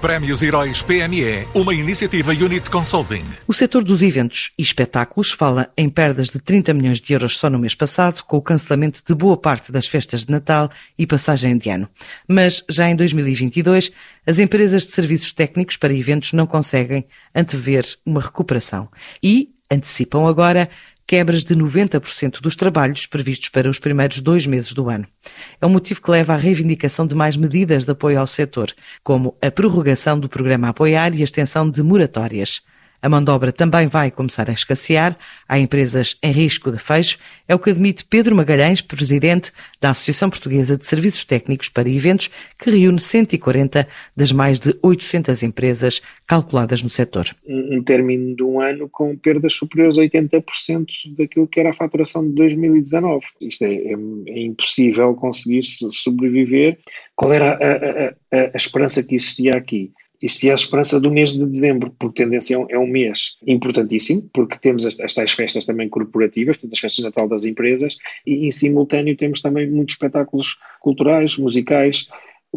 Prémios Heróis PME, uma iniciativa Unit Consulting. O setor dos eventos e espetáculos fala em perdas de 30 milhões de euros só no mês passado, com o cancelamento de boa parte das festas de Natal e passagem de ano. Mas já em 2022, as empresas de serviços técnicos para eventos não conseguem antever uma recuperação e antecipam agora quebras de 90% dos trabalhos previstos para os primeiros dois meses do ano. É um motivo que leva à reivindicação de mais medidas de apoio ao setor, como a prorrogação do programa Apoiar e a extensão de moratórias. A mão de obra também vai começar a escassear. Há empresas em risco de fecho. É o que admite Pedro Magalhães, presidente da Associação Portuguesa de Serviços Técnicos para Eventos, que reúne 140 das mais de 800 empresas calculadas no setor. Um término de um ano com perdas superiores a 80% daquilo que era a faturação de 2019. Isto é, é, é impossível conseguir sobreviver. Qual era a, a, a, a esperança que existia aqui? Existia a esperança do mês de dezembro, porque tendência é um mês importantíssimo, porque temos as, as tais festas também corporativas, portanto, as festas de Natal das empresas, e em simultâneo temos também muitos espetáculos culturais, musicais,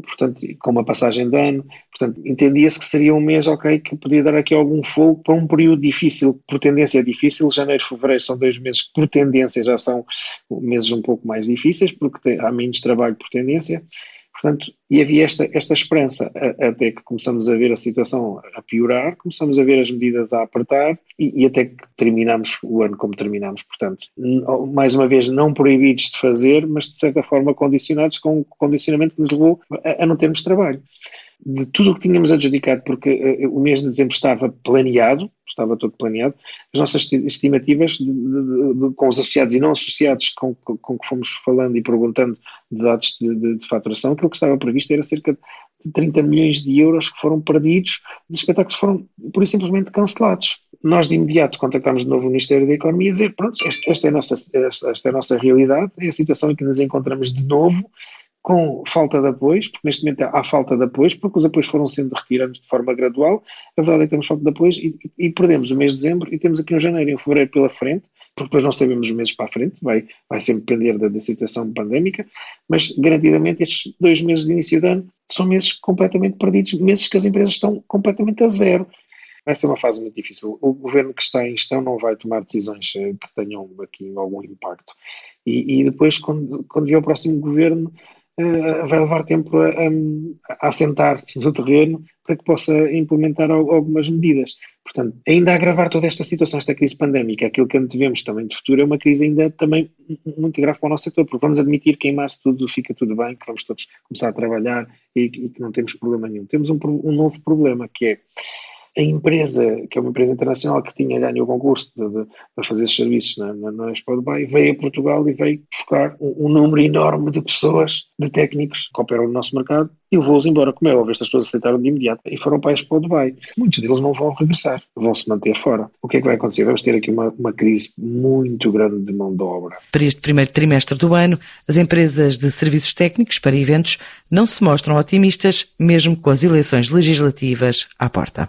portanto, com uma passagem de ano, portanto, entendia-se que seria um mês, ok, que podia dar aqui algum fogo para um período difícil, por tendência é difícil, janeiro e fevereiro são dois meses que por tendência já são meses um pouco mais difíceis, porque há menos trabalho por tendência, Portanto, e havia esta, esta esperança, até que começamos a ver a situação a piorar, começamos a ver as medidas a apertar e, e até que terminamos o ano como terminamos. Portanto, mais uma vez, não proibidos de fazer, mas de certa forma condicionados com um condicionamento que nos levou a, a não termos trabalho de tudo o que tínhamos adjudicado, porque uh, o mês de dezembro estava planeado, estava todo planeado, as nossas estimativas de, de, de, com os associados e não associados com, com, com, que fomos falando e perguntando de dados de, de, faturação, aquilo que estava previsto era cerca de 30 milhões de euros que foram perdidos de espetáculos que foram, por simplesmente, cancelados. Nós, de imediato, contactámos de novo o Ministério da Economia e dizer, pronto, esta, esta, é a nossa, esta, esta é a nossa realidade, é a situação em que nos encontramos de novo, com falta de apoios, porque neste momento há falta de apoios, porque os apoios foram sendo retirados de forma gradual. A verdade é que temos falta de apoios e, e, perdemos o mês de dezembro e temos aqui um janeiro e um fevereiro pela frente, porque depois não sabemos os meses para a frente, vai, vai sempre depender da, da situação pandémica, mas garantidamente estes dois meses de início de ano são meses completamente perdidos, meses que as empresas estão completamente a zero. Vai ser uma fase muito difícil. O governo que está em gestão não vai tomar decisões eh, que tenham aqui algum impacto. E, e depois, quando, quando vier o próximo governo, uh, vai levar tempo a, a, assentar no terreno para que possa implementar algumas medidas. Portanto, ainda a agravar toda esta situação, esta crise pandémica, aquilo que antevemos também de futuro é uma crise ainda também muito grave para o nosso setor, porque vamos admitir que em março tudo fica tudo bem, que vamos todos começar a trabalhar e, e que não temos problema nenhum. Temos um, um novo problema que é a empresa, que é uma empresa internacional que tinha ganho o concurso de fazer serviços na, na, na veio a Portugal e veio buscar um, um, número enorme de pessoas, de técnicos que operam no nosso mercado e levou-os embora. Como é óbvio, estas pessoas aceitaram de imediato e foram para a Dubai. Muitos deles não vão regressar, vão se manter fora. O que é que vai acontecer? Vamos ter aqui uma, uma crise muito grande de mão de obra. Para este primeiro trimestre do ano, as empresas de serviços técnicos para eventos não se mostram otimistas, mesmo com as eleições legislativas à porta.